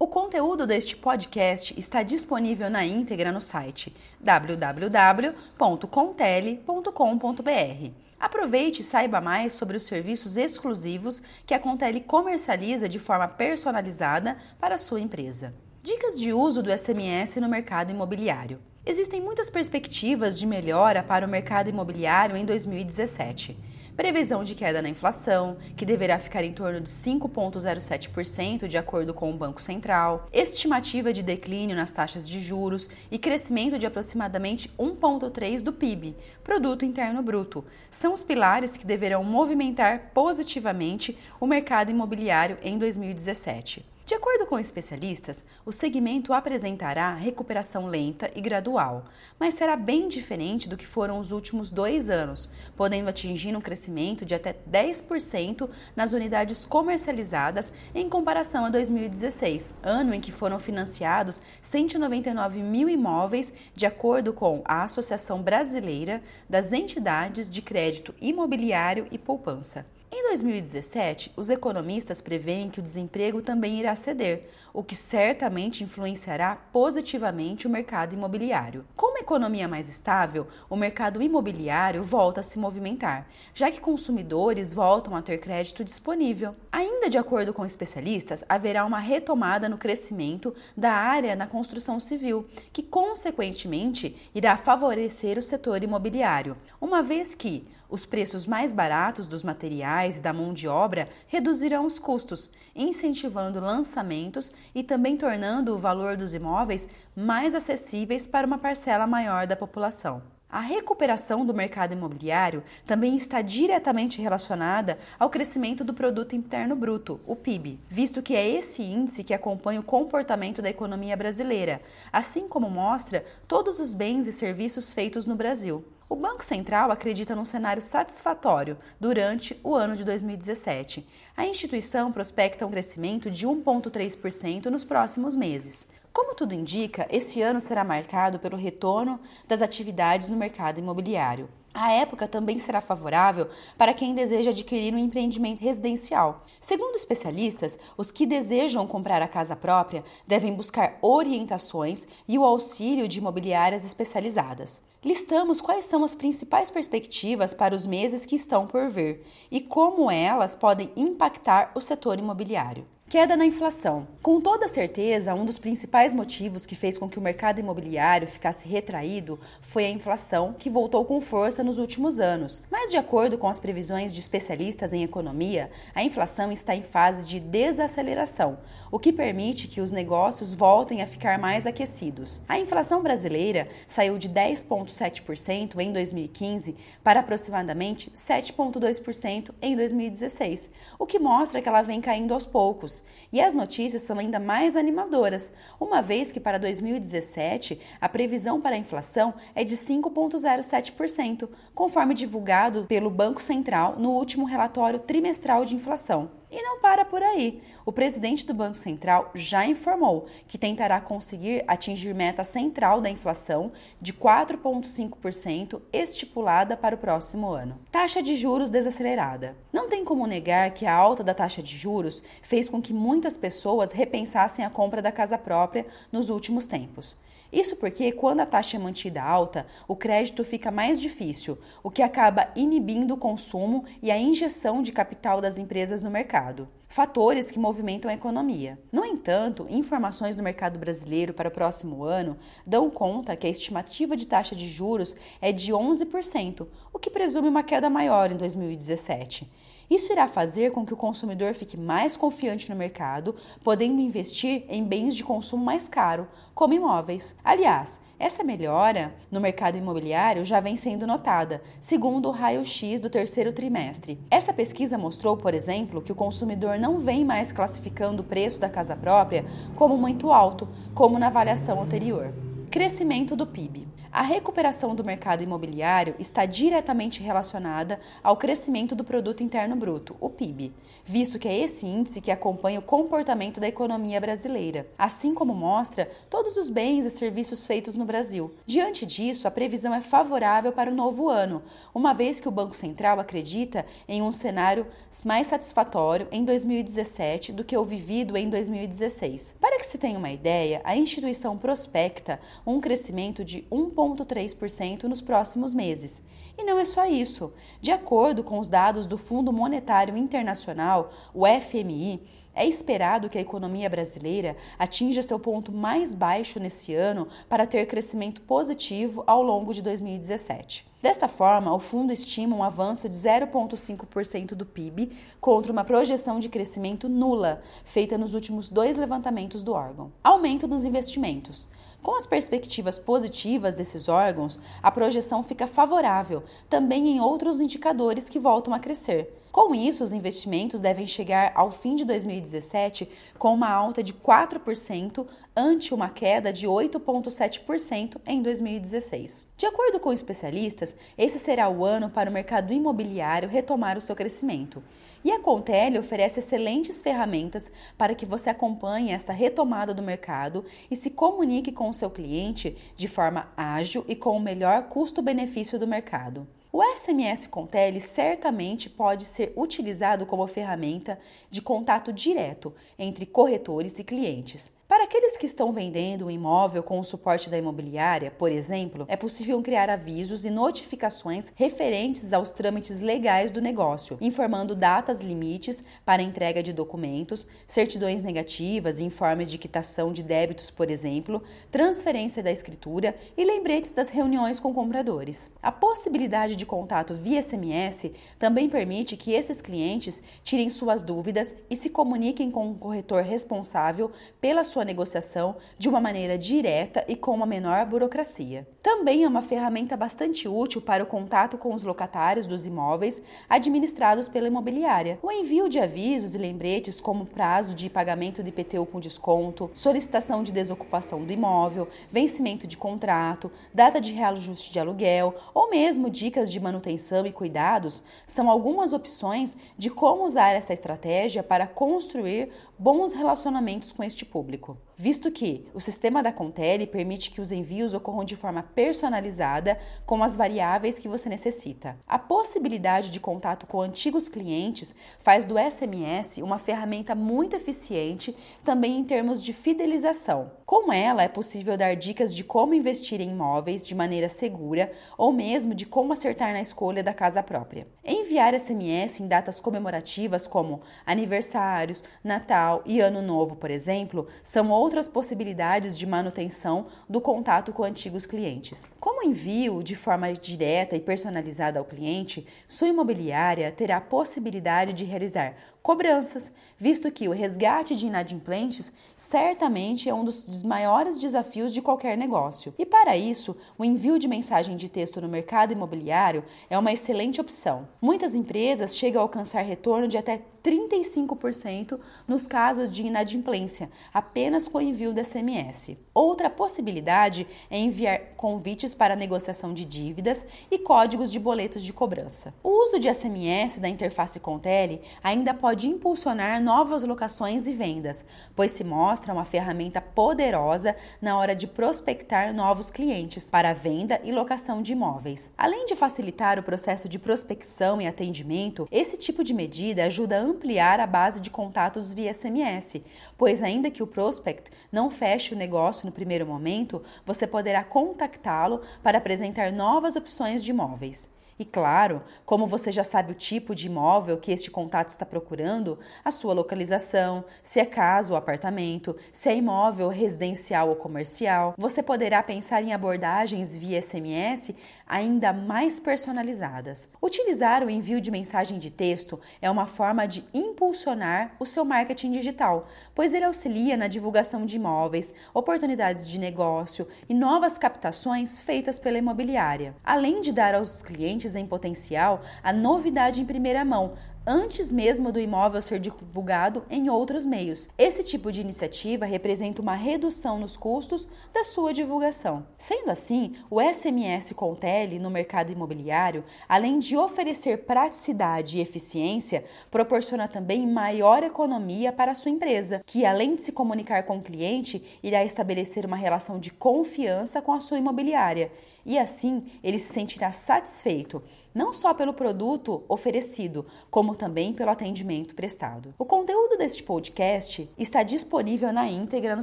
O conteúdo deste podcast está disponível na íntegra no site www.contele.com.br. Aproveite e saiba mais sobre os serviços exclusivos que a Contele comercializa de forma personalizada para a sua empresa. Dicas de uso do SMS no mercado imobiliário. Existem muitas perspectivas de melhora para o mercado imobiliário em 2017 previsão de queda na inflação, que deverá ficar em torno de 5,07% de acordo com o Banco Central, estimativa de declínio nas taxas de juros e crescimento de aproximadamente 1,3% do PIB, Produto Interno Bruto. São os pilares que deverão movimentar positivamente o mercado imobiliário em 2017. De acordo com especialistas, o segmento apresentará recuperação lenta e gradual, mas será bem diferente do que foram os últimos dois anos, podendo atingir um crescimento de até 10% nas unidades comercializadas em comparação a 2016, ano em que foram financiados 199 mil imóveis, de acordo com a Associação Brasileira das Entidades de Crédito Imobiliário e Poupança. Em 2017, os economistas preveem que o desemprego também irá ceder, o que certamente influenciará positivamente o mercado imobiliário. Com uma economia mais estável, o mercado imobiliário volta a se movimentar, já que consumidores voltam a ter crédito disponível. Ainda de acordo com especialistas, haverá uma retomada no crescimento da área na construção civil, que consequentemente irá favorecer o setor imobiliário, uma vez que os preços mais baratos dos materiais e da mão de obra reduzirão os custos, incentivando lançamentos e também tornando o valor dos imóveis mais acessíveis para uma parcela maior da população. A recuperação do mercado imobiliário também está diretamente relacionada ao crescimento do produto interno bruto, o PIB, visto que é esse índice que acompanha o comportamento da economia brasileira, assim como mostra todos os bens e serviços feitos no Brasil. O Banco Central acredita num cenário satisfatório durante o ano de 2017. A instituição prospecta um crescimento de 1,3% nos próximos meses. Como tudo indica, esse ano será marcado pelo retorno das atividades no mercado imobiliário. A época também será favorável para quem deseja adquirir um empreendimento residencial. Segundo especialistas, os que desejam comprar a casa própria devem buscar orientações e o auxílio de imobiliárias especializadas. Listamos quais são as principais perspectivas para os meses que estão por vir e como elas podem impactar o setor imobiliário. Queda na inflação. Com toda certeza, um dos principais motivos que fez com que o mercado imobiliário ficasse retraído foi a inflação, que voltou com força nos últimos anos. Mas, de acordo com as previsões de especialistas em economia, a inflação está em fase de desaceleração, o que permite que os negócios voltem a ficar mais aquecidos. A inflação brasileira saiu de 10,7% em 2015 para aproximadamente 7,2% em 2016, o que mostra que ela vem caindo aos poucos e as notícias são ainda mais animadoras, uma vez que para 2017 a previsão para a inflação é de 5,07%, conforme divulgado pelo Banco Central no último relatório trimestral de inflação. E não para por aí. O presidente do Banco Central já informou que tentará conseguir atingir meta central da inflação de 4,5% estipulada para o próximo ano. Taxa de juros desacelerada. Não tem como negar que a alta da taxa de juros fez com que muitas pessoas repensassem a compra da casa própria nos últimos tempos. Isso porque, quando a taxa é mantida alta, o crédito fica mais difícil, o que acaba inibindo o consumo e a injeção de capital das empresas no mercado. Fatores que movimentam a economia. No entanto, informações do mercado brasileiro para o próximo ano dão conta que a estimativa de taxa de juros é de 11%, o que presume uma queda maior em 2017. Isso irá fazer com que o consumidor fique mais confiante no mercado, podendo investir em bens de consumo mais caro, como imóveis. Aliás, essa melhora no mercado imobiliário já vem sendo notada, segundo o raio-x do terceiro trimestre. Essa pesquisa mostrou, por exemplo, que o consumidor não vem mais classificando o preço da casa própria como muito alto, como na avaliação anterior. Crescimento do PIB. A recuperação do mercado imobiliário está diretamente relacionada ao crescimento do produto interno bruto, o PIB, visto que é esse índice que acompanha o comportamento da economia brasileira, assim como mostra todos os bens e serviços feitos no Brasil. Diante disso, a previsão é favorável para o novo ano, uma vez que o Banco Central acredita em um cenário mais satisfatório em 2017 do que o vivido em 2016. Para que se tenha uma ideia, a instituição prospecta um crescimento de 1,3% nos próximos meses. E não é só isso. De acordo com os dados do Fundo Monetário Internacional, o FMI, é esperado que a economia brasileira atinja seu ponto mais baixo nesse ano para ter crescimento positivo ao longo de 2017. Desta forma, o fundo estima um avanço de 0,5% do PIB contra uma projeção de crescimento nula feita nos últimos dois levantamentos do órgão. Aumento dos investimentos. Com as perspectivas positivas desses órgãos, a projeção fica favorável também em outros indicadores que voltam a crescer. Com isso, os investimentos devem chegar ao fim de 2017 com uma alta de 4% ante uma queda de 8,7% em 2016. De acordo com especialistas, esse será o ano para o mercado imobiliário retomar o seu crescimento. E a Contele oferece excelentes ferramentas para que você acompanhe esta retomada do mercado e se comunique com o seu cliente de forma ágil e com o melhor custo-benefício do mercado. O SMS Contele certamente pode ser utilizado como ferramenta de contato direto entre corretores e clientes. Para aqueles que estão vendendo um imóvel com o suporte da imobiliária, por exemplo, é possível criar avisos e notificações referentes aos trâmites legais do negócio, informando datas limites para entrega de documentos, certidões negativas informes de quitação de débitos, por exemplo, transferência da escritura e lembretes das reuniões com compradores. A possibilidade de contato via SMS também permite que esses clientes tirem suas dúvidas e se comuniquem com o corretor responsável pela sua sua negociação de uma maneira direta e com uma menor burocracia. Também é uma ferramenta bastante útil para o contato com os locatários dos imóveis administrados pela imobiliária. O envio de avisos e lembretes, como prazo de pagamento de IPTU com desconto, solicitação de desocupação do imóvel, vencimento de contrato, data de reajuste de aluguel ou mesmo dicas de manutenção e cuidados, são algumas opções de como usar essa estratégia para construir bons relacionamentos com este público visto que o sistema da Contele permite que os envios ocorram de forma personalizada com as variáveis que você necessita. A possibilidade de contato com antigos clientes faz do SMS uma ferramenta muito eficiente também em termos de fidelização. Com ela é possível dar dicas de como investir em imóveis de maneira segura ou mesmo de como acertar na escolha da casa própria. Enviar SMS em datas comemorativas como aniversários, Natal e Ano Novo, por exemplo, são outros outras possibilidades de manutenção do contato com antigos clientes. Como envio de forma direta e personalizada ao cliente, sua imobiliária terá a possibilidade de realizar cobranças, visto que o resgate de inadimplentes certamente é um dos maiores desafios de qualquer negócio. E para isso, o envio de mensagem de texto no mercado imobiliário é uma excelente opção. Muitas empresas chegam a alcançar retorno de até 35% nos casos de inadimplência, apenas com o envio do SMS. Outra possibilidade é enviar convites para negociação de dívidas e códigos de boletos de cobrança. O uso de SMS da interface Contele ainda pode impulsionar novas locações e vendas, pois se mostra uma ferramenta poderosa na hora de prospectar novos clientes para venda e locação de imóveis. Além de facilitar o processo de prospecção e atendimento, esse tipo de medida ajuda a ampliar a base de contatos via SMS, pois ainda que o prospect não feche o negócio no primeiro momento, você poderá contactá-lo para apresentar novas opções de imóveis. E claro, como você já sabe o tipo de imóvel que este contato está procurando, a sua localização, se é casa ou apartamento, se é imóvel residencial ou comercial, você poderá pensar em abordagens via SMS ainda mais personalizadas. Utilizar o envio de mensagem de texto é uma forma de impulsionar o seu marketing digital, pois ele auxilia na divulgação de imóveis, oportunidades de negócio e novas captações feitas pela imobiliária, além de dar aos clientes em potencial a novidade em primeira mão antes mesmo do imóvel ser divulgado em outros meios. Esse tipo de iniciativa representa uma redução nos custos da sua divulgação. Sendo assim, o SMS Contele no mercado imobiliário, além de oferecer praticidade e eficiência, proporciona também maior economia para a sua empresa, que além de se comunicar com o cliente, irá estabelecer uma relação de confiança com a sua imobiliária e assim ele se sentirá satisfeito, não só pelo produto oferecido, como também pelo atendimento prestado. O conteúdo deste podcast está disponível na íntegra no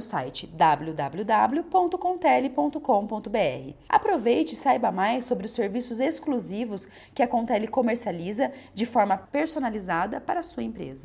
site www.contele.com.br. Aproveite e saiba mais sobre os serviços exclusivos que a Contele comercializa de forma personalizada para a sua empresa.